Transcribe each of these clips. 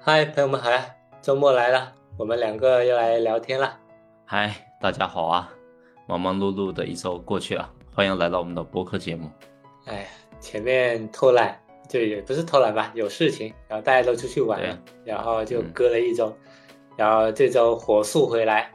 嗨，朋友们好呀！周末来了，我们两个又来聊天了。嗨，大家好啊！忙忙碌碌的一周过去了，欢迎来到我们的播客节目。哎，前面偷懒，就也不是偷懒吧，有事情，然后大家都出去玩了，然后就隔了一周，然后这周火速回来，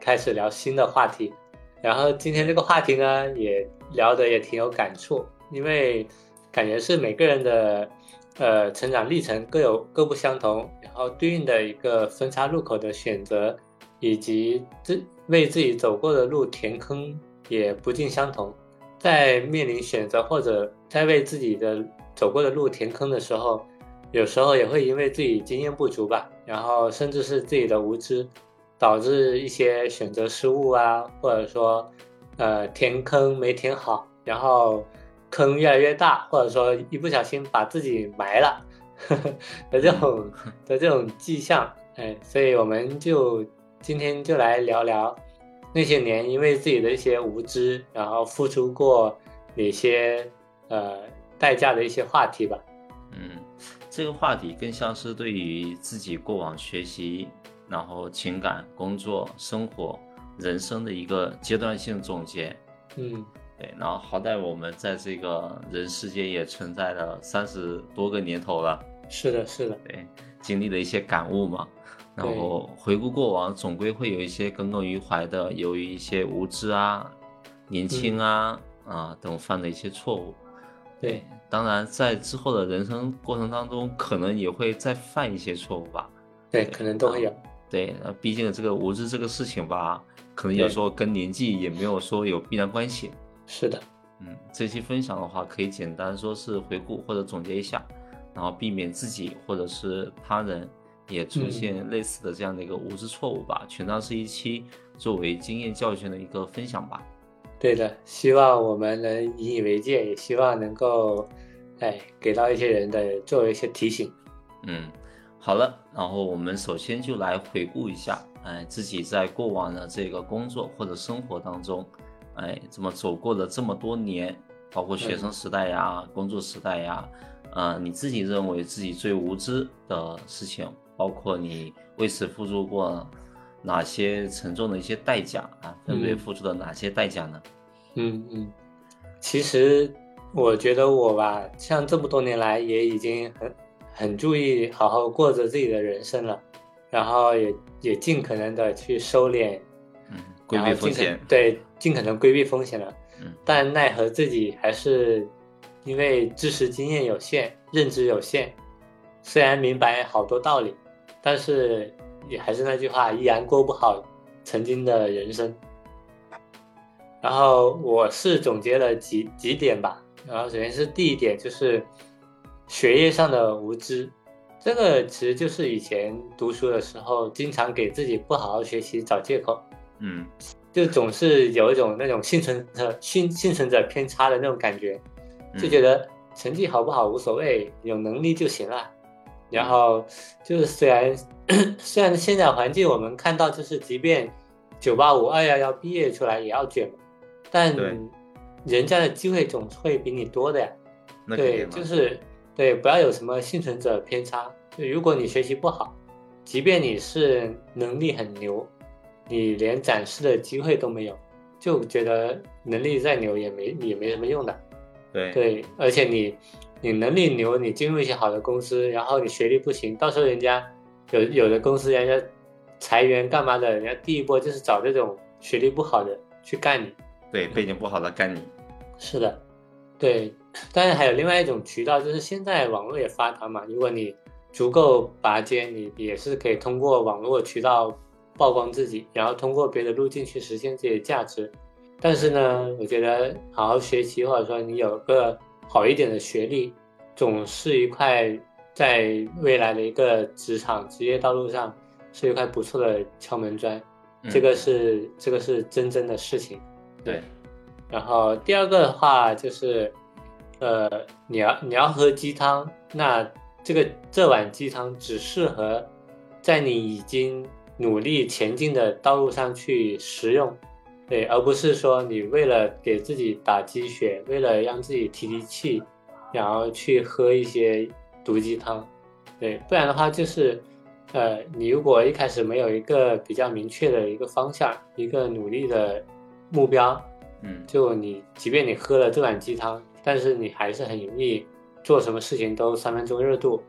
开始聊新的话题。然后今天这个话题呢，也聊得也挺有感触，因为感觉是每个人的。呃，成长历程各有各不相同，然后对应的一个分叉路口的选择，以及自为自己走过的路填坑也不尽相同。在面临选择或者在为自己的走过的路填坑的时候，有时候也会因为自己经验不足吧，然后甚至是自己的无知，导致一些选择失误啊，或者说，呃，填坑没填好，然后。坑越来越大，或者说一不小心把自己埋了 的这种的这种迹象，哎，所以我们就今天就来聊聊那些年因为自己的一些无知，然后付出过哪些呃代价的一些话题吧。嗯，这个话题更像是对于自己过往学习，然后情感、工作、生活、人生的一个阶段性总结。嗯。对，然后好歹我们在这个人世间也存在了三十多个年头了。是的，是的。对，经历了一些感悟嘛，然后回顾过往，总归会有一些耿耿于怀的，由于一些无知啊、年轻啊啊等犯的一些错误。对，当然在之后的人生过程当中，可能也会再犯一些错误吧。对，可能都会有。对，那毕竟这个无知这个事情吧，可能有时候跟年纪也没有说有必然关系。是的，嗯，这期分享的话，可以简单说是回顾或者总结一下，然后避免自己或者是他人也出现类似的这样的一个无知错误吧，全当是一期作为经验教训的一个分享吧。对的，希望我们能引以为戒，也希望能够，哎，给到一些人的作为一些提醒。嗯，好了，然后我们首先就来回顾一下，哎，自己在过往的这个工作或者生活当中。哎，怎么走过了这么多年，包括学生时代呀、工作时代呀，呃，你自己认为自己最无知的事情，包括你为此付出过哪些沉重的一些代价啊？分别付出了哪些代价呢？嗯嗯，其实我觉得我吧，像这么多年来也已经很很注意好好过着自己的人生了，然后也也尽可能的去收敛。规避风险，对，尽可能规避风险了。嗯，但奈何自己还是因为知识经验有限，认知有限，虽然明白好多道理，但是也还是那句话，依然过不好曾经的人生。然后我是总结了几几点吧。然后首先是第一点，就是学业上的无知，这个其实就是以前读书的时候，经常给自己不好好学习找借口。嗯，就总是有一种那种幸存者幸幸存者偏差的那种感觉，就觉得成绩好不好无所谓，有能力就行了。然后就是虽然 虽然现在环境我们看到就是即便九八五二幺幺毕业出来也要卷，但人家的机会总会比你多的呀。对，就是对，不要有什么幸存者偏差。就如果你学习不好，即便你是能力很牛。你连展示的机会都没有，就觉得能力再牛也没也没什么用的。对对，而且你你能力牛，你进入一些好的公司，然后你学历不行，到时候人家有有的公司人家裁员干嘛的，人家第一波就是找这种学历不好的去干你。对，背景不好的干你。是的，对。但是还有另外一种渠道，就是现在网络也发达嘛，如果你足够拔尖，你也是可以通过网络渠道。曝光自己，然后通过别的路径去实现自己的价值。但是呢，我觉得好好学习，或者说你有个好一点的学历，总是一块在未来的一个职场职业道路上是一块不错的敲门砖。这个是这个是真正的事情。对。然后第二个的话就是，呃，你要你要喝鸡汤，那这个这碗鸡汤只适合在你已经。努力前进的道路上去实用，对，而不是说你为了给自己打鸡血，为了让自己提提气，然后去喝一些毒鸡汤，对，不然的话就是，呃，你如果一开始没有一个比较明确的一个方向，一个努力的目标，嗯，就你即便你喝了这碗鸡汤，但是你还是很容易做什么事情都三分钟热度，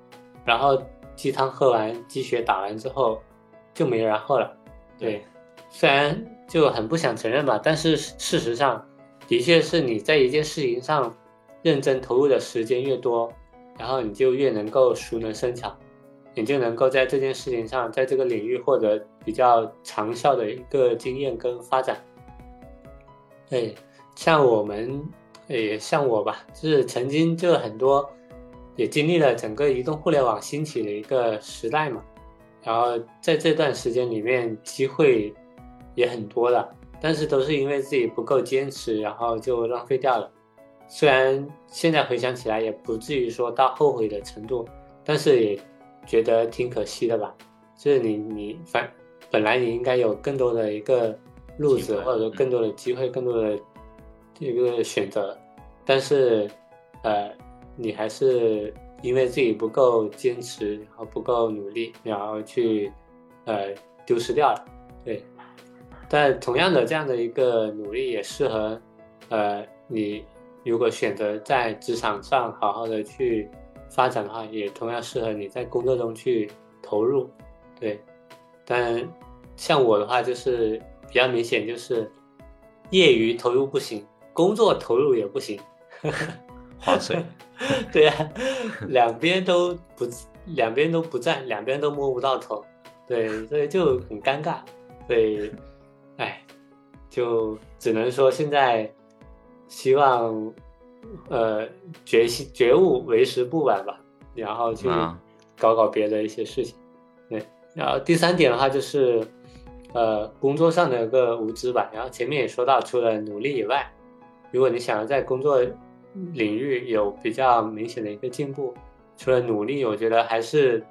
然后鸡汤喝完，鸡血打完之后就没然后了。对，虽然就很不想承认吧，但是事实上，的确是你在一件事情上认真投入的时间越多。然后你就越能够熟能生巧，你就能够在这件事情上，在这个领域获得比较长效的一个经验跟发展。对，像我们，也像我吧，就是曾经就很多，也经历了整个移动互联网兴起的一个时代嘛。然后在这段时间里面，机会也很多了，但是都是因为自己不够坚持，然后就浪费掉了。虽然现在回想起来也不至于说到后悔的程度，但是也觉得挺可惜的吧。就是你你反本来你应该有更多的一个路子，或者说更多的机会，更多的一个选择，但是呃，你还是因为自己不够坚持，然后不够努力，然后去呃丢失掉了。对，但同样的这样的一个努力也适合呃你。如果选择在职场上好好的去发展的话，也同样适合你在工作中去投入，对。但像我的话，就是比较明显，就是业余投入不行，工作投入也不行，呵 呵划水。对呀，两边都不，两边都不在，两边都摸不到头，对，所以就很尴尬。对，哎，就只能说现在。希望，呃，觉醒觉悟为时不晚吧，然后去搞搞别的一些事情。对，然后第三点的话就是，呃，工作上的一个无知吧。然后前面也说到，除了努力以外，如果你想要在工作领域有比较明显的一个进步，除了努力，我觉得还是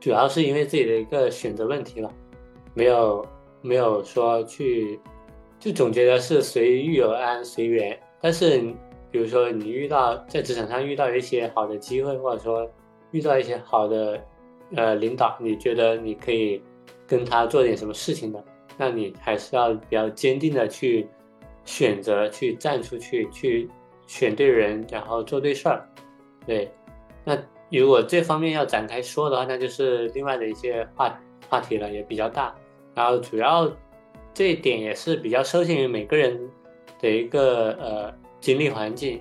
主要是因为自己的一个选择问题了，没有没有说去，就总觉得是随遇而安，随缘。但是，比如说你遇到在职场上遇到一些好的机会，或者说遇到一些好的呃领导，你觉得你可以跟他做点什么事情的，那你还是要比较坚定的去选择去站出去，去选对人，然后做对事儿。对，那如果这方面要展开说的话，那就是另外的一些话话题了，也比较大。然后主要这一点也是比较受限于每个人。的一个呃经历环境，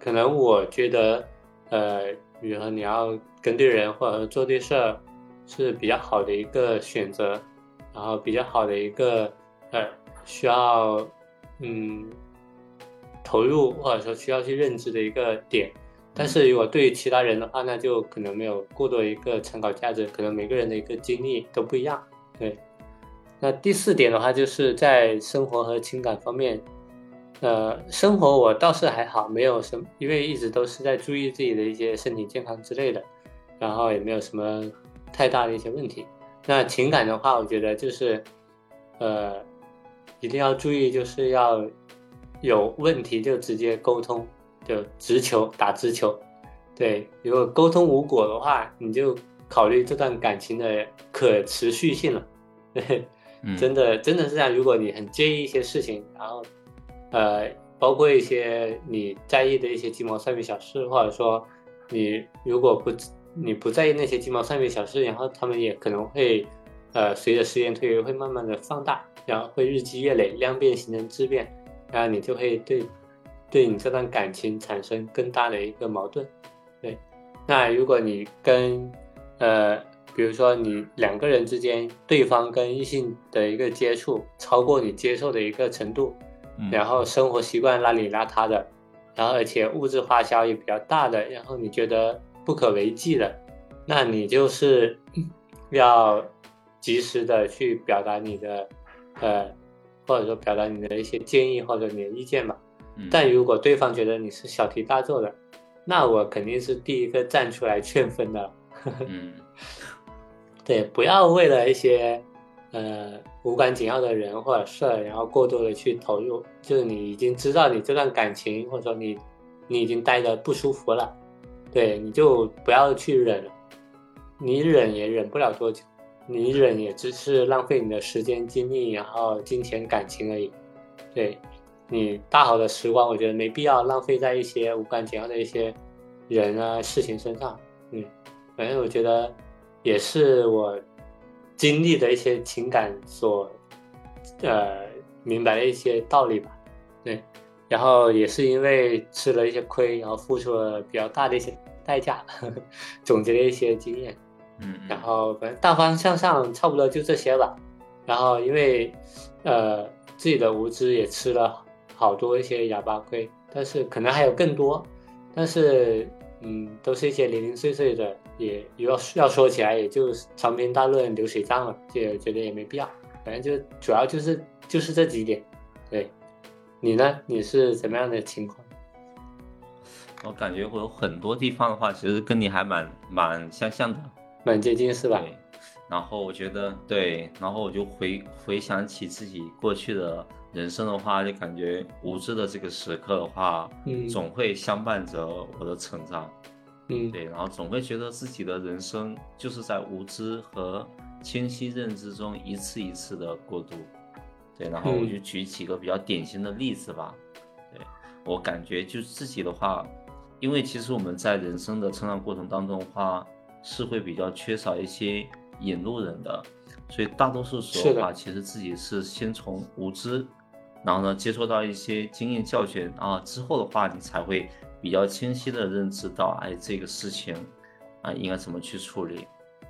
可能我觉得，呃，比如说你要跟对人或者做对事儿，是比较好的一个选择，然后比较好的一个呃需要嗯投入或者说需要去认知的一个点。但是如果对于其他人的话，那就可能没有过多一个参考价值，可能每个人的一个经历都不一样，对。那第四点的话，就是在生活和情感方面，呃，生活我倒是还好，没有什么，因为一直都是在注意自己的一些身体健康之类的，然后也没有什么太大的一些问题。那情感的话，我觉得就是，呃，一定要注意，就是要有问题就直接沟通，就直球打直球。对，如果沟通无果的话，你就考虑这段感情的可持续性了。对。真的，真的是这样。如果你很介意一些事情，然后，呃，包括一些你在意的一些鸡毛蒜皮小事，或者说你如果不你不在意那些鸡毛蒜皮小事，然后他们也可能会，呃，随着时间推移会慢慢的放大，然后会日积月累，量变形成质变，然后你就会对，对你这段感情产生更大的一个矛盾。对，那如果你跟，呃。比如说，你两个人之间，对方跟异性的一个接触超过你接受的一个程度，然后生活习惯邋里邋遢的，然后而且物质花销也比较大的，然后你觉得不可为继的，那你就是要及时的去表达你的，呃，或者说表达你的一些建议或者你的意见吧。但如果对方觉得你是小题大做的，那我肯定是第一个站出来劝分的。嗯。对，不要为了一些，呃，无关紧要的人或者事儿，然后过多的去投入。就是你已经知道你这段感情，或者说你，你已经待的不舒服了，对，你就不要去忍，你忍也忍不了多久，你忍也只是浪费你的时间、精力，然后金钱、感情而已。对你大好的时光，我觉得没必要浪费在一些无关紧要的一些人啊事情身上。嗯，反正我觉得也是我经历的一些情感所呃明白的一些道理吧。对，然后也是因为吃了一些亏，然后付出了比较大的一些代价，呵 呵总结了一些经验。嗯，然后反正大方向上差不多就这些吧。然后因为呃自己的无知也吃了好多一些哑巴亏，但是可能还有更多，但是嗯都是一些零零碎碎的，也要要说起来也就长篇大论流水账了，就觉得也没必要。反正就主要就是就是这几点。对，你呢？你是怎么样的情况？我感觉我有很多地方的话，其实跟你还蛮蛮相像的。蛮接近是吧？对，然后我觉得对，然后我就回回想起自己过去的人生的话，就感觉无知的这个时刻的话，嗯总会相伴着我的成长。嗯对，然后总会觉得自己的人生就是在无知和清晰认知中一次一次的过渡。对，然后我嗯就举几个比较典型的例子吧。对我感觉就自己的话，因为其实我们在人生的成长过程当中的话，是会比较缺少一些引路人的，所以大多数时候是的的话，其实自己是先从无知，然后呢接受到一些经验教训啊之后的话，你才会比较清晰的认知到，哎，这个事情啊应该怎么去处理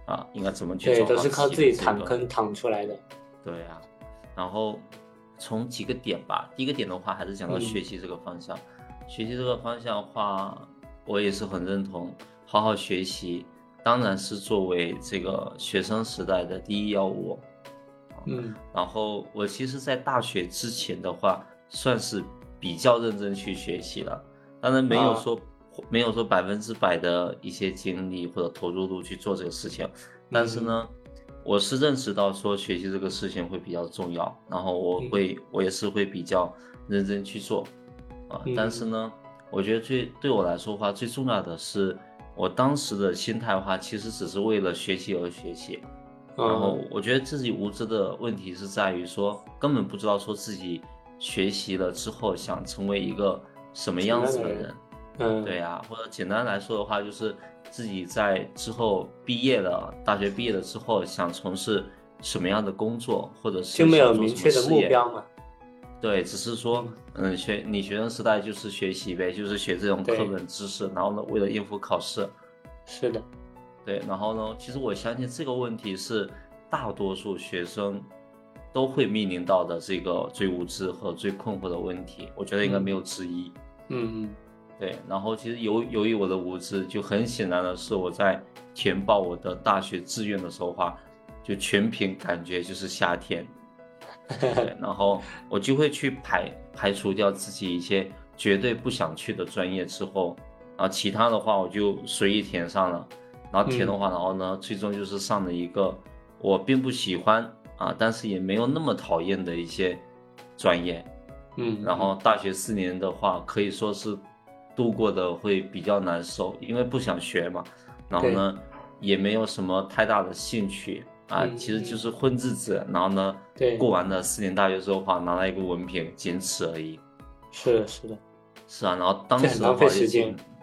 啊，应该怎么去对，都是靠自己躺坑躺出来的。对呀、然后从几个点吧，第一个点的话还是讲到嗯学习这个方向。学习这个方向的话，我也是很认同，好好学习当然是作为这个学生时代的第一要务。嗯。然后我其实，在大学之前的话，算是比较认真去学习了，当然没有啊。说、没有说百分之百的一些精力或者投入度去做这个事情，但是呢，我是认识到说学习这个事情会比较重要，然后我嗯。会、我也是会比较认真去做，啊、嗯。但是呢，我觉得最对我来说的话，最重要的是我当时的心态的话，其实只是为了学习而学习，然后嗯我觉得自己无知的问题是在于说，根本不知道说自己学习了之后想成为一个什么样子的人。嗯，对呀、或者简单来说的话，就是自己在之后毕业了，大学毕业了之后想从事什么样的工作，或者是就没有明确的目标嘛。对，只是说，嗯，学你学生时代就是学习呗，就是学这种课本知识，然后呢，为了应付考试，是的，对，然后呢，其实我相信这个问题是大多数学生都会面临到的这个最无知和最困惑的问题，我觉得应该没有之一。嗯嗯。对，然后其实由由于我的无知，就很显然的是我在填报我的大学志愿的时候话，就全凭感觉就是夏天，对，然后我就会去排排除掉自己一些绝对不想去的专业之后，然后其他的话我就随意填上了，然后填的话，然后呢，最终就是上了一个我并不喜欢啊，但是也没有那么讨厌的一些专业，嗯，然后大学四年的话，可以说是度过的会比较难受，因为不想学嘛。然后呢，也没有什么太大的兴趣啊，嗯其实就是混日子。然后呢，对过完了四年大学之后的话，拿了一个文凭，仅此而已。是的，是的，是啊，然后当时的话就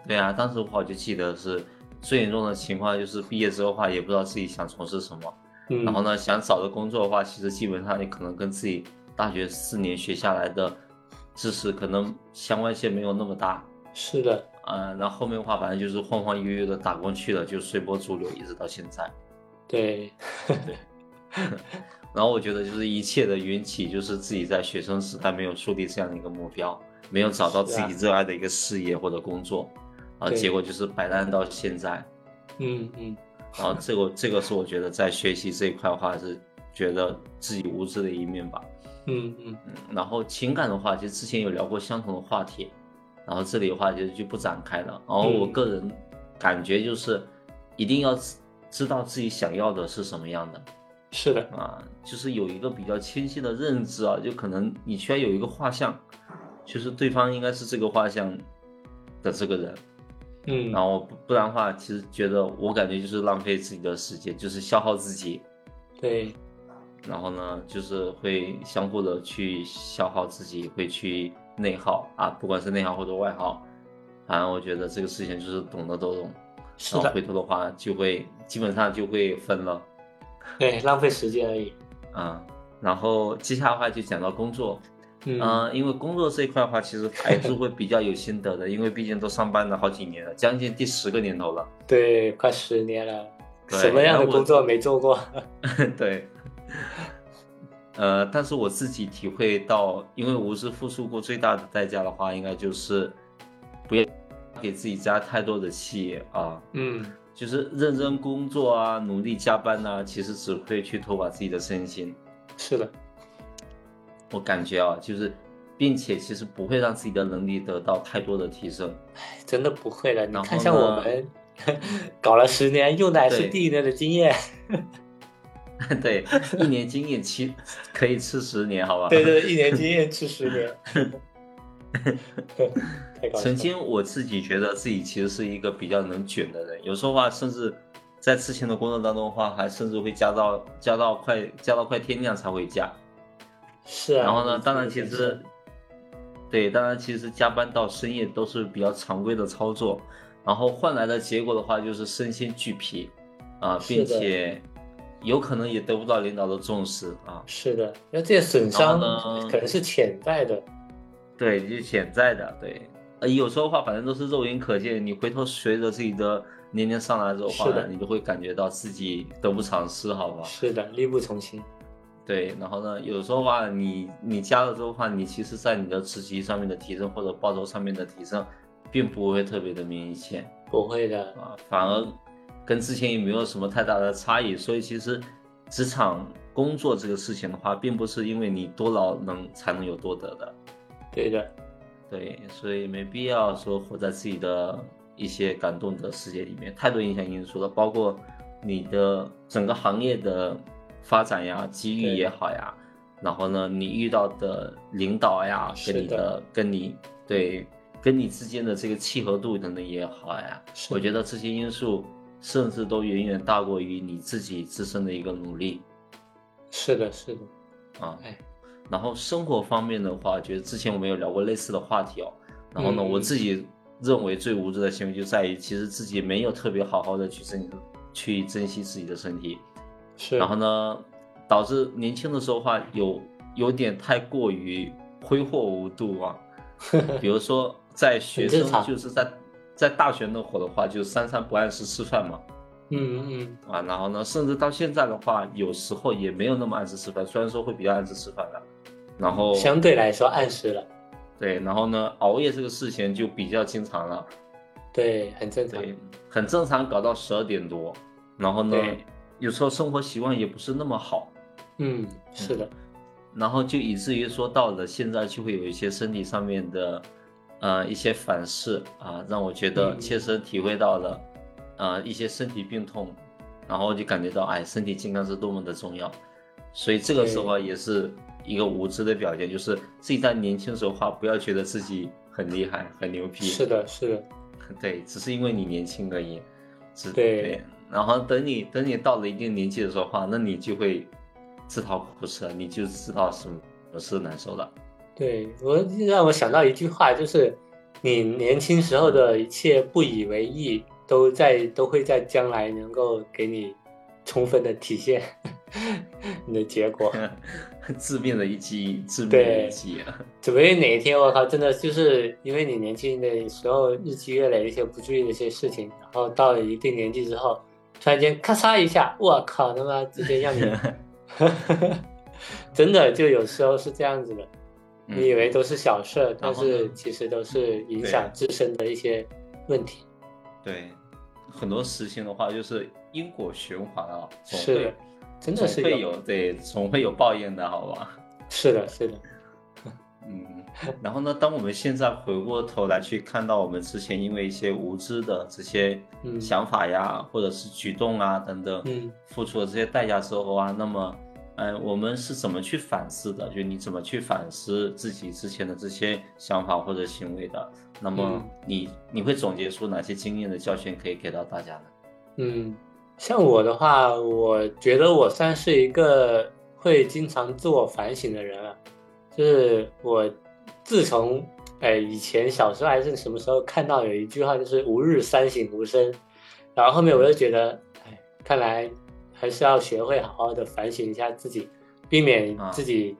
对啊，当时的话我就记得是最严重的情况就是毕业之后的话，也不知道自己想从事什么。嗯，然后呢，想找的工作的话，其实基本上也可能跟自己大学四年学下来的知识可能相关性没有那么大。是的，呃，然后后面的话，反正就是晃晃悠悠的打工去了，就随波逐流，一直到现在。对，对 然后我觉得就是一切的缘起，就是自己在学生时代没有树立这样的一个目标，没有找到自己热爱的一个事业或者工作，啊，对结果就是摆烂到现在。嗯嗯然后这个这个是我觉得在学习这一块的话，是觉得自己无知的一面吧。嗯嗯嗯，然后情感的话，其实之前有聊过相同的话题，然后这里的话就就不展开了。然后我嗯个人感觉就是，一定要知知道自己想要的是什么样的是的，啊，就是有一个比较清晰的认知啊，就可能你需要有一个画像，就是对方应该是这个画像的这个人，嗯，然后不不然的话，其实觉得我感觉就是浪费自己的时间，就是消耗自己。对，然后呢，就是会相互的去消耗自己，会去内耗啊，不管是内耗或者外耗，反正我觉得这个事情就是懂的都懂。是的，回头的话，就会基本上就会分了。对，浪费时间而已。嗯，然后接下来的话就讲到工作，嗯，嗯，因为工作这一块的话，其实还是会比较有心得的，因为毕竟都上班了好几年了，将近第十个年头了。对，快十年了，什么样的工作没做过？对，呃，但是我自己体会到，因为无知付出过最大的代价的话，应该就是不要给自己加太多的气啊，嗯，就是认真工作啊，努力加班呐、其实只会去拖垮自己的身心。是的，我感觉啊，就是，并且其实不会让自己的能力得到太多的提升。真的不会了。你看，像我们搞了十年，用的还是第一年的经验。对，一年经验吃可以吃十年，好吧？对对，一年经验吃十年。曾经我自己觉得自己其实是一个比较能卷的人，有时候话甚至在之前的工作当中的话，还甚至会加到加到快加到快天亮才会加。是啊。然后呢，当然其实，对，当然其实加班到深夜都是比较常规的操作，然后换来的结果的话就是身心俱疲，啊，并且有可能也得不到领导的重视啊。是的，那这些损伤呢可能是潜在的。对，就潜在的，对，呃，有时候的话，反正都是肉眼可见。你回头随着自己的年龄上来之后的话你就会感觉到自己得不偿失，好吧？是的，力不从心。对，然后呢，有时候的话，你你加了之后话，你其实在你的职级上面的提升或者报酬上面的提升，并不会特别的明显不会的，啊，反而跟之前也没有什么太大的差异。所以其实职场工作这个事情的话，并不是因为你多劳能才能有多得的。对的，对，所以没必要说活在自己的一些感动的世界里面，太多影响因素了，包括你的整个行业的发展呀、机遇也好呀，然后呢，你遇到的领导呀，跟你的、跟你对跟你之间的这个契合度等等也好呀，我觉得这些因素甚至都远远大过于你自己自身的一个努力。是的，是的。啊。哎，然后生活方面的话，觉得之前我们有聊过类似的话题哦。然后呢，嗯我自己认为最无知的行为就在于，其实自己没有特别好好的去珍去珍惜自己的身体，是。然后呢，导致年轻的时候的话有有点太过于挥霍无度啊。比如说在学生就是在在大学那会儿的话，就三餐不按时吃饭嘛。嗯嗯啊，然后呢，甚至到现在的话，有时候也没有那么按时吃饭，虽然说会比较按时吃饭的，然后嗯，相对来说按时了。对，然后呢，熬夜这个事情就比较经常了，对，很正常。对，很正常，搞到十二点多，然后呢，有时候生活习惯也不是那么好，嗯，是的，然后就以至于说到了现在就会有一些身体上面的，呃，一些反噬啊，让我觉得嗯。切身体会到了，呃，一些身体病痛，然后就感觉到，哎，身体健康是多么的重要，所以这个时候啊也是一个无知的表现，就是自己在年轻的时候话，不要觉得自己很厉害、很牛逼，是的，是的，对，只是因为你年轻而已，只对然后等你等你到了一定年纪的时候话，那你就会自讨苦吃了，你就知道什么是难受了。对我让我想到一句话，就是你年轻时候的一切不以为意，都在都会在将来能够给你充分的体现 你的结果。致命的一击，致命的一击啊。准备哪一天我靠，真的就是因为你年轻的时候日积月累一些不注意的一些事情，然后到了一定年纪之后，突然间咔嚓一下，我靠，他妈直接让你，真的就有时候是这样子的。你以为都是小事，但是其实都是影响自身的一些问题。对，很多事情的话就是因果循环啊，总是的会真的是会有对，总会有报应的，好吧？是的，是的，嗯，然后呢，当我们现在回过头来去看到我们之前因为一些无知的这些嗯想法呀，或者是举动啊等等，嗯，付出了这些代价之后啊，那么嗯，我们是怎么去反思的？就你怎么去反思自己之前的这些想法或者行为的？那么你你会总结出哪些经验的教训可以给到大家呢？嗯，像我的话，我觉得我算是一个会经常自我反省的人了。就是我自从哎以前小时候还是什么时候看到有一句话，就是“吾日三省吾身”，然后后面我就觉得，哎，看来。还是要学会好好的反省一下自己，避免自己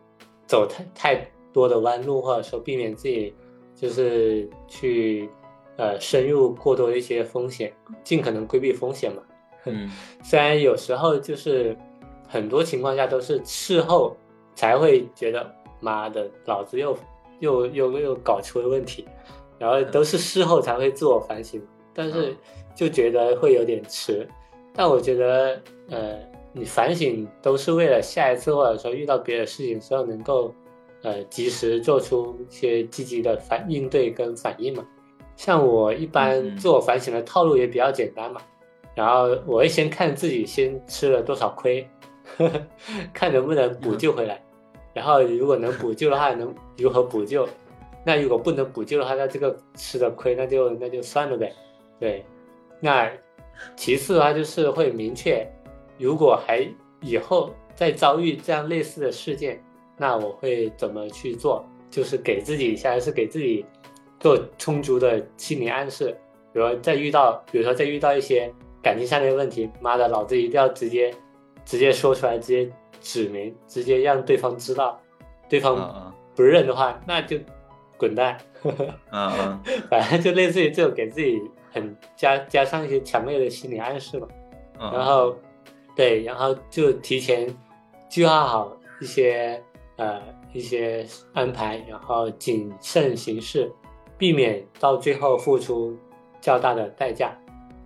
走太太多的弯路，或者说避免自己就是去呃深入过多的一些风险，尽可能规避风险嘛。嗯，虽然有时候就是很多情况下都是事后才会觉得妈的，老子又又又又搞出了问题，然后都是事后才会自我反省，但是就觉得会有点迟。但我觉得，呃，你反省都是为了下一次或者说遇到别的事情时候能够，呃，及时做出一些积极的反应对跟反应嘛。像我一般自我反省的套路也比较简单嘛，然后我会先看自己先吃了多少亏，呵 呵看能不能补救回来，然后如果能补救的话，能如何补救？那如果不能补救的话，那这个吃的亏那就那就算了呗。对，那。其次的话就是会明确，如果还以后再遭遇这样类似的事件，那我会怎么去做？就是给自己，现在是给自己做充足的心理暗示。比如再遇到，比如说再遇到一些感情上面的问题，妈的，老子一定要直接直接说出来，直接指明，直接让对方知道。对方不认的话，那就滚蛋。嗯嗯，反正就类似于这种给自己。很加加上一些强烈的心理暗示嘛，然后，对，然后就提前计划好一些呃一些安排，然后谨慎行事，避免到最后付出较大的代价。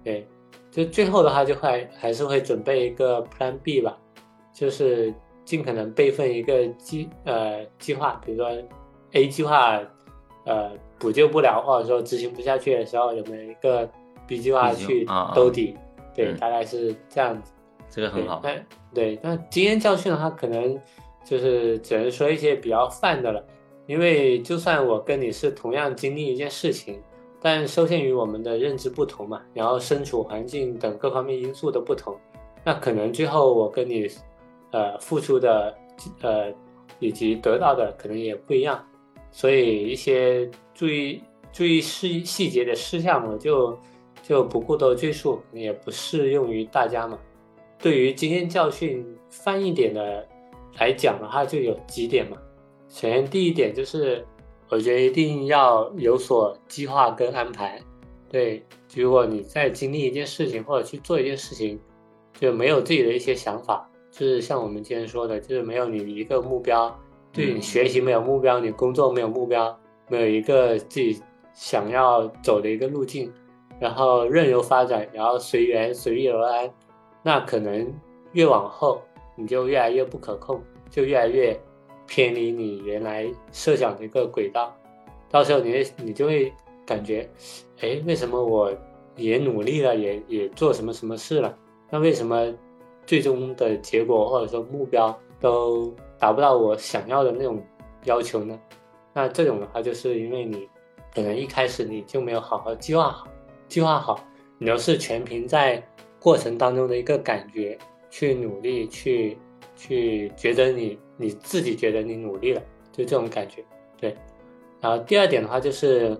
对，就最后的话就会还是会准备一个 Plan B 吧，就是尽可能备份一个计呃计划，比如说 A 计划。呃，补救不了，或者说执行不下去的时候，有没有一个 B 计划去兜底？对，大概是这样子。这个很好。那对，那经验教训的话，可能就是只能说一些比较泛的了。因为就算我跟你是同样经历一件事情，但受限于我们的认知不同嘛，然后身处环境等各方面因素的不同，那可能最后我跟你，呃，付出的，呃，以及得到的可能也不一样。所以一些注意注意细细节的事项，我就就不过多赘述，也不适用于大家嘛。对于经验教训泛一点的来讲的话，就有几点嘛。首先第一点就是，我觉得一定要有所计划跟安排。对，如果你在经历一件事情或者去做一件事情，就没有自己的一些想法，就是像我们今天说的，就是没有你一个目标。对你学习没有目标，你工作没有目标，没有一个自己想要走的一个路径，然后任由发展，然后随缘随遇而安，那可能越往后你就越来越不可控，就越来越偏离你原来设想的一个轨道，到时候你你就会感觉，哎，为什么我也努力了，也也做什么什么事了，那为什么最终的结果或者说目标都？达不到我想要的那种要求呢？那这种的话，就是因为你可能一开始你就没有好好计划好，计划好，你都是全凭在过程当中的一个感觉去努力，去去觉得你你自己觉得你努力了，就这种感觉。对。然后第二点的话，就是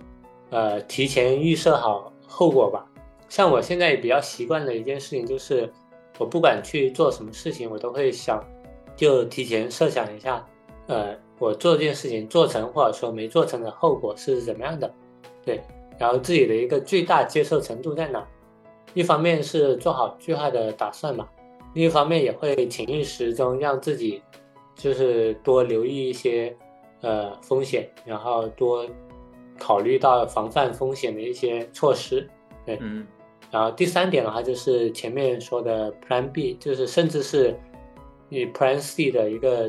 呃提前预设好后果吧。像我现在比较习惯的一件事情，就是我不管去做什么事情，我都会想。就提前设想一下，呃，我做这件事情做成或者说没做成的后果是怎么样的，对，然后自己的一个最大接受程度在哪？一方面是做好最坏的打算嘛，另一方面也会潜意识中让自己就是多留意一些呃风险，然后多考虑到防范风险的一些措施，对，嗯，然后第三点的话就是前面说的 Plan B，就是甚至是。你 Plan C 的一个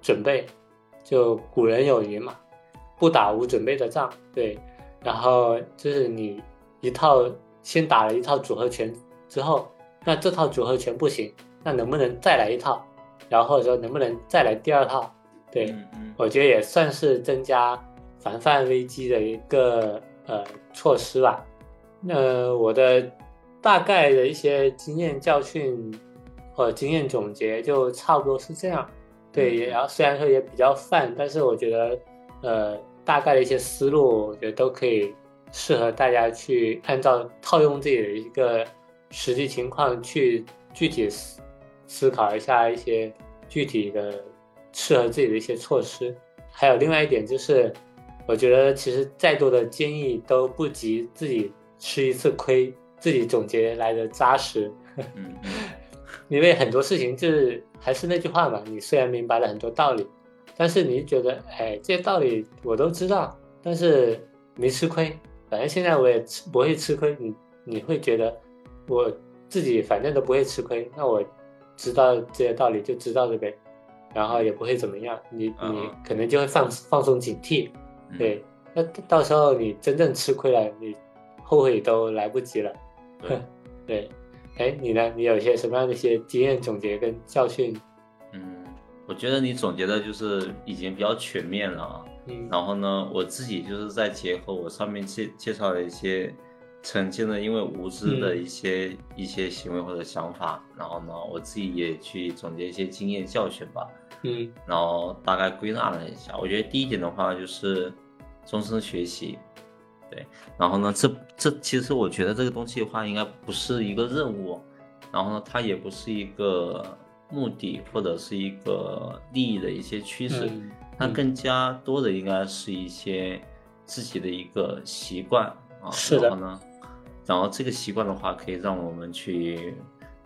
准备，就古人有云嘛，不打无准备的仗，对。然后就是你一套先打了一套组合拳之后，那这套组合拳不行，那能不能再来一套？然后说能不能再来第二套？对，嗯嗯我觉得也算是增加防范危机的一个呃措施吧。那我的大概的一些经验教训或者经验总结就差不多是这样。对，也然后虽然说也比较泛，但是我觉得呃大概的一些思路，我觉得都可以适合大家去按照套用自己的一个实际情况去具体思思考一下一些具体的适合自己的一些措施。还有另外一点就是，我觉得其实再多的建议都不及自己吃一次亏，自己总结来的扎实。因为很多事情就是还是那句话嘛，你虽然明白了很多道理，但是你觉得，哎，这些道理我都知道，但是没吃亏。反正现在我也吃不会吃亏，你你会觉得我自己反正都不会吃亏，那我知道这些道理就知道了呗，然后也不会怎么样，你你嗯可能就会放放松警惕，嗯，对，那到时候你真正吃亏了，你后悔都来不及了。对，对，哎，你呢？你有些什么样的一些经验总结跟教训？嗯，我觉得你总结的就是已经比较全面了啊。嗯然后呢，我自己就是在结合我上面介介绍的一些曾经的因为无知的一些、一些行为或者想法，然后呢，我自己也去总结一些经验教训吧，嗯然后大概归纳了一下。我觉得第一点的话就是终身学习，对，然后呢，这这其实我觉得这个东西的话，应该不是一个任务，然后呢，它也不是一个目的或者是一个利益的一些趋势。嗯它更加多的应该是一些自己的一个习惯啊，是的然后呢，然后这个习惯的话，可以让我们去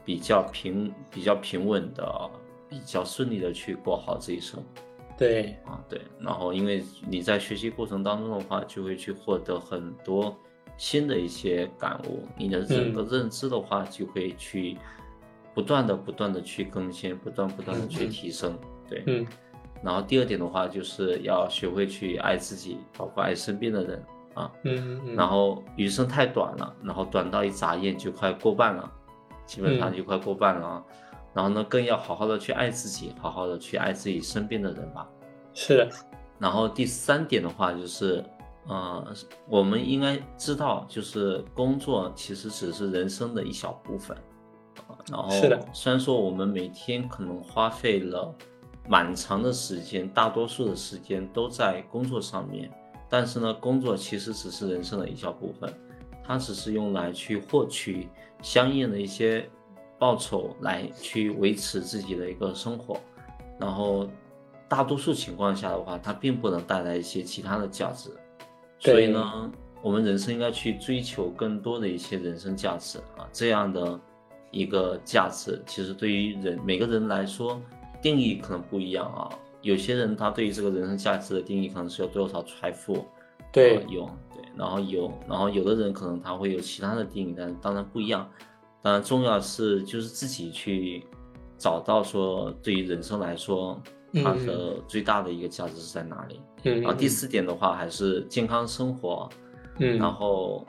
比较平、比较平稳的、比较顺利的去过好这一生对，啊，对。然后，因为你在学习过程当中的话，就会去获得很多新的一些感悟，你的整个认知的话，就会去不断的、不断的去更新，不断、不断的去提升，对。嗯然后第二点的话，就是要学会去爱自己，包括爱身边的人啊。嗯嗯，然后余生太短了，然后短到一眨眼就快过半了，基本上嗯就快过半了啊。然后呢，更要好好的去爱自己，好好的去爱自己身边的人吧。是的，然后第三点的话就是，呃，我们应该知道，就是工作其实只是人生的一小部分。啊然后是的虽然说我们每天可能花费了蛮长的时间，大多数的时间都在工作上面，但是呢，工作其实只是人生的一小部分，它只是用来去获取相应的一些报酬，来去维持自己的一个生活。然后大多数情况下的话，它并不能带来一些其他的价值。所以呢，我们人生应该去追求更多的一些人生价值啊，这样的一个价值，其实对于人每个人来说，定义可能不一样啊。有些人他对于这个人生价值的定义可能是有多少财富，对呃有对，然后有，然后有的人可能他会有其他的定义，但是当然不一样。当然，重要是就是自己去找到说，对于人生来说，它的最大的一个价值是在哪里。嗯，然后第四点的话，还是健康生活。嗯，然后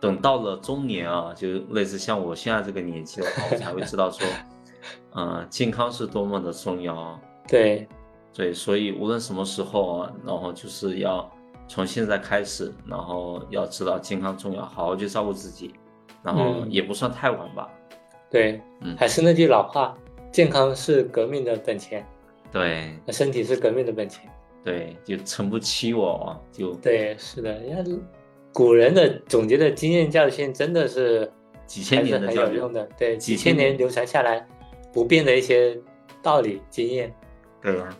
等到了中年啊，就类似像我现在这个年纪的话，我才会知道说，呃，健康是多么的重要啊。对，对，所以无论什么时候啊，然后就是要从现在开始，然后要知道健康重要，好好去照顾自己，然后嗯也不算太晚吧。对，嗯还是那句老话，健康是革命的本钱，对身体是革命的本钱。对，就撑不起我，就对，是的，人家古人的总结的经验教训真的是几千年的有用的，对，几千年流传下来不变的一些道理经验。对啊。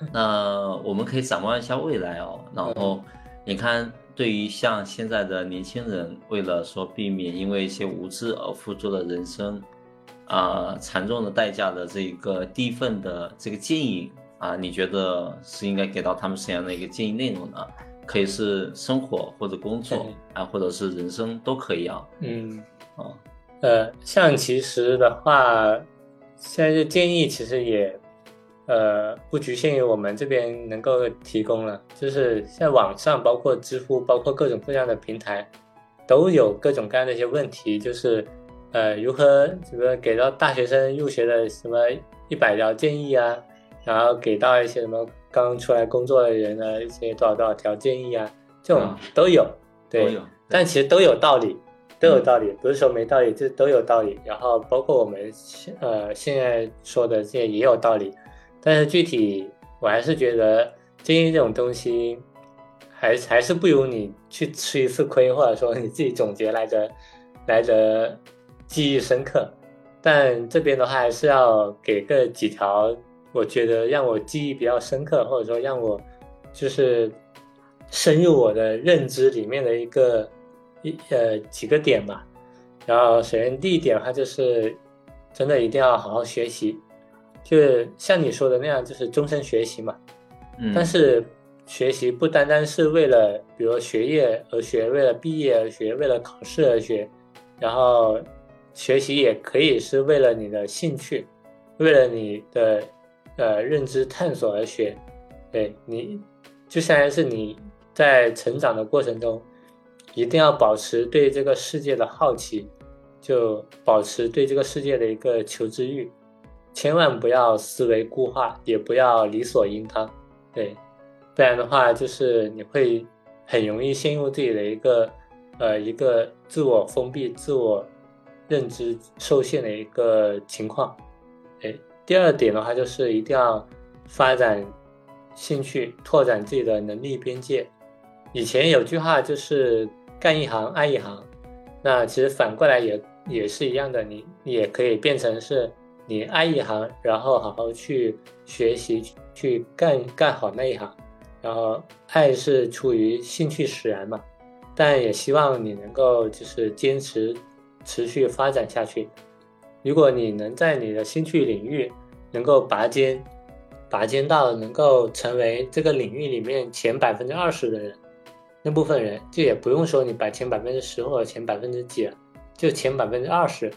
那我们可以展望一下未来哦。然后你看，对于像现在的年轻人，为了说避免因为一些无知而付出的人生啊、惨重的代价的这个第一份的这个建议啊，你觉得是应该给到他们什么样的一个建议内容呢？可以是生活或者工作对啊，或者是人生都可以啊。嗯，啊，呃，像其实的话，现在这建议其实也，呃，不局限于我们这边能够提供了，就是在网上，包括知乎，包括各种各样的平台，都有各种各样的一些问题，就是呃，如何什么给到大学生入学的什么一百条建议啊，然后给到一些什么刚出来工作的人的一些多少多少条建议啊，这种都有，对，但其实都有道理。都有道理，不是说没道理，这都有道理。然后包括我们现呃现在说的这些也有道理，但是具体我还是觉得建议这种东西，还还是不如你去吃一次亏，或者说你自己总结来的来的记忆深刻。但这边的话还是要给个几条，我觉得让我记忆比较深刻，或者说让我就是深入我的认知里面的一个。一呃几个点吧，然后首先第一点的话就是，真的一定要好好学习，就是像你说的那样，就是终身学习嘛。嗯。但是学习不单单是为了，比如学业而学，为了毕业而学，为了考试而学，然后学习也可以是为了你的兴趣，为了你的呃认知探索而学。对你，就相当于是你在成长的过程中。一定要保持对这个世界的好奇，就保持对这个世界的一个求知欲，千万不要思维固化，也不要理所应当，对，不然的话就是你会很容易陷入自己的一个呃一个自我封闭、自我认知受限的一个情况。哎，第二点的话就是一定要发展兴趣，拓展自己的能力边界。以前有句话就是。干一行爱一行，那其实反过来也也是一样的，你也可以变成是你爱一行，然后好好去学习，去干干好那一行，然后爱是出于兴趣使然嘛，但也希望你能够就是坚持持续发展下去。如果你能在你的兴趣领域能够拔尖，拔尖到能够成为这个领域里面前百分之二十的人。那部分人就也不用说你百前百分之十或者前百分之几了，就前百分之二十，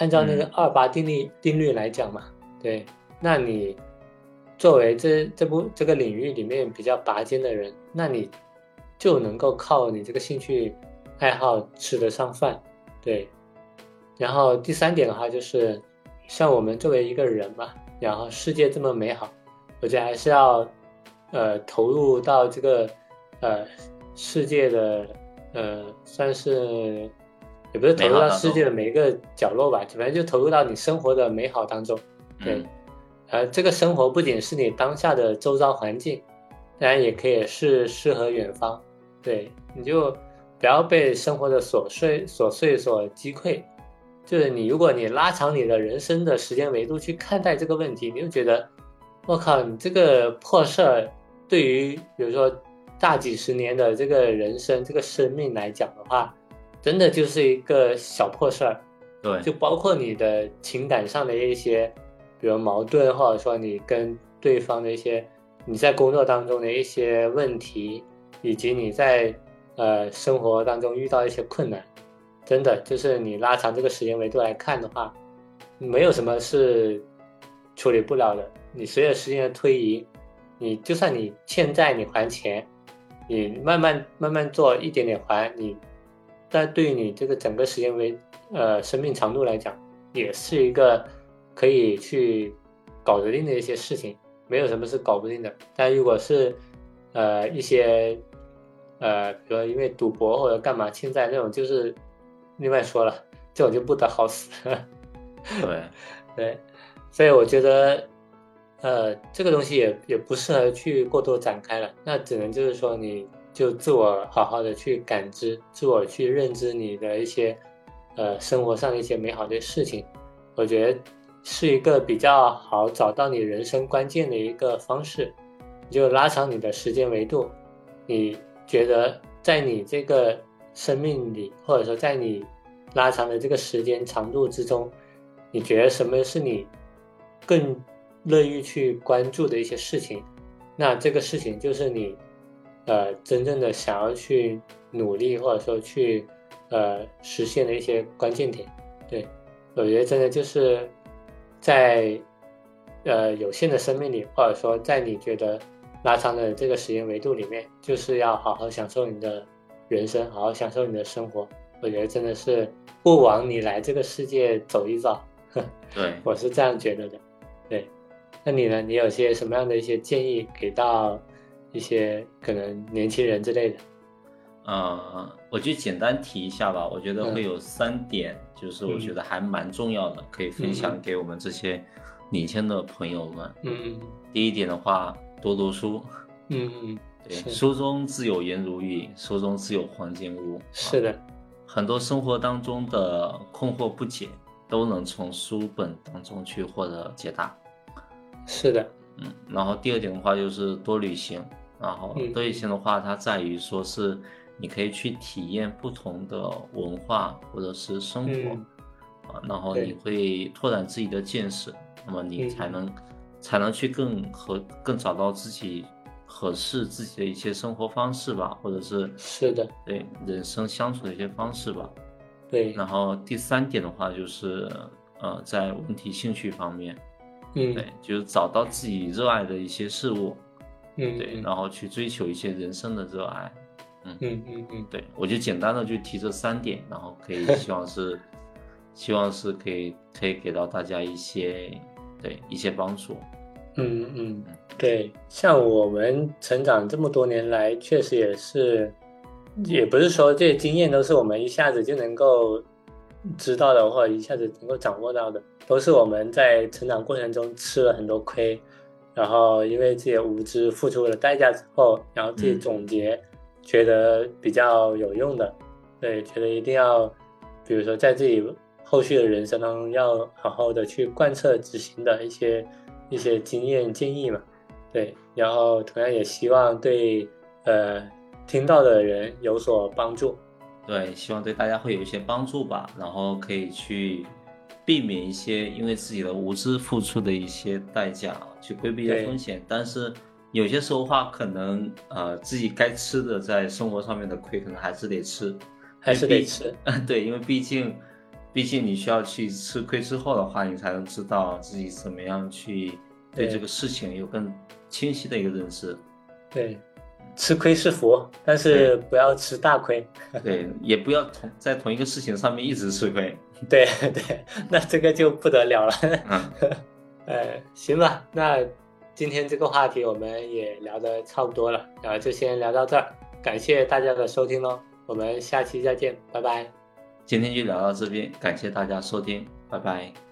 按照那个二八定律定律来讲嘛，对，那你作为这这部这个领域里面比较拔尖的人，那你就能够靠你这个兴趣爱好吃得上饭，对。然后第三点的话就是，像我们作为一个人嘛，然后世界这么美好，我觉得还是要呃投入到这个呃。世界的，呃，算是也不是投入到世界的每一个角落吧，反正就投入到你生活的美好当中。对，呃，这个生活不仅是你当下的周遭环境，当然也可以是诗和远方。对，你就不要被生活的琐碎琐碎所击溃。就是你，如果你拉长你的人生的时间维度去看待这个问题，你就觉得，我靠，你这个破事儿，对于比如说。大几十年的这个人生，这个生命来讲的话，真的就是一个小破事儿。对，就包括你的情感上的一些，比如矛盾，或者说你跟对方的一些，你在工作当中的一些问题，以及你在呃生活当中遇到一些困难，真的就是你拉长这个时间维度来看的话，没有什么是处理不了的。你随着时间的推移，你就算你欠债，你还钱。你慢慢慢慢做，一点点还你，但对于你这个整个时间为呃生命长度来讲，也是一个可以去搞得定的一些事情，没有什么是搞不定的。但如果是呃一些呃，比如因为赌博或者干嘛欠债那种，就是另外说了，这种就不得好死。对 对，所以我觉得。呃，这个东西也也不适合去过多展开了，那只能就是说，你就自我好好的去感知，自我去认知你的一些，呃，生活上的一些美好的事情，我觉得是一个比较好找到你人生关键的一个方式，你就拉长你的时间维度，你觉得在你这个生命里，或者说在你拉长的这个时间长度之中，你觉得什么是你更。乐于去关注的一些事情，那这个事情就是你，呃，真正的想要去努力或者说去，呃，实现的一些关键点。对，我觉得真的就是在，呃，有限的生命里，或者说在你觉得拉长的这个时间维度里面，就是要好好享受你的人生，好好享受你的生活，我觉得真的是不枉你来这个世界走一遭。对，我是这样觉得的。对，那你呢？你有些什么样的一些建议给到一些可能年轻人之类的？嗯，我就简单提一下吧。我觉得会有三点，就是我觉得还蛮重要的，可以分享给我们这些年轻的朋友们。嗯嗯。第一点的话，多读书。嗯嗯。对，书中自有颜如玉，书中自有黄金屋。是的，很多生活当中的困惑不解，都能从书本当中去获得解答。是的，嗯。然后第二点的话就是多旅行。然后多旅行的话，它在于说是。你可以去体验不同的文化或者是生活，啊，然后你会拓展自己的见识，那么你才能才能去更合更找到自己合适自己的一些生活方式吧，或者是是的，对人生相处的一些方式吧。对，然后第三点的话就是呃，在文体兴趣方面，嗯，对，就是找到自己热爱的一些事物，嗯，对，然后去追求一些人生的热爱。嗯嗯嗯嗯，对我就简单的就提这三点，然后可以 希望是，希望是可以可以给到大家一些对一些帮助。嗯嗯，对，像我们成长这么多年来，确实也是，也不是说这些经验都是我们一下子就能够知道的，或者一下子能够掌握到的，都是我们在成长过程中吃了很多亏，然后因为自己的无知付出了代价之后，然后自己总结。觉得比较有用的，对，觉得一定要，比如说在自己后续的人生当中，要好好的去贯彻执行的一些一些经验建议嘛，对，然后同样也希望对呃听到的人有所帮助，对，希望对大家会有一些帮助吧，然后可以去避免一些因为自己的无知付出的一些代价，去规避一些风险，但是。有些时候话，可能呃自己该吃的，在生活上面的亏，可能还是得吃，还是得吃。对，因为毕竟，毕竟你需要去吃亏之后的话，你才能知道自己怎么样去对这个事情有更清晰的一个认识。对，吃亏是福，但是不要吃大亏。对，也不要同在同一个事情上面一直吃亏。对对，那这个就不得了了。嗯，呃，行吧，那。今天这个话题我们也聊的差不多了，然后就先聊到这儿，感谢大家的收听喽，我们下期再见，拜拜。今天就聊到这边，感谢大家收听，拜拜。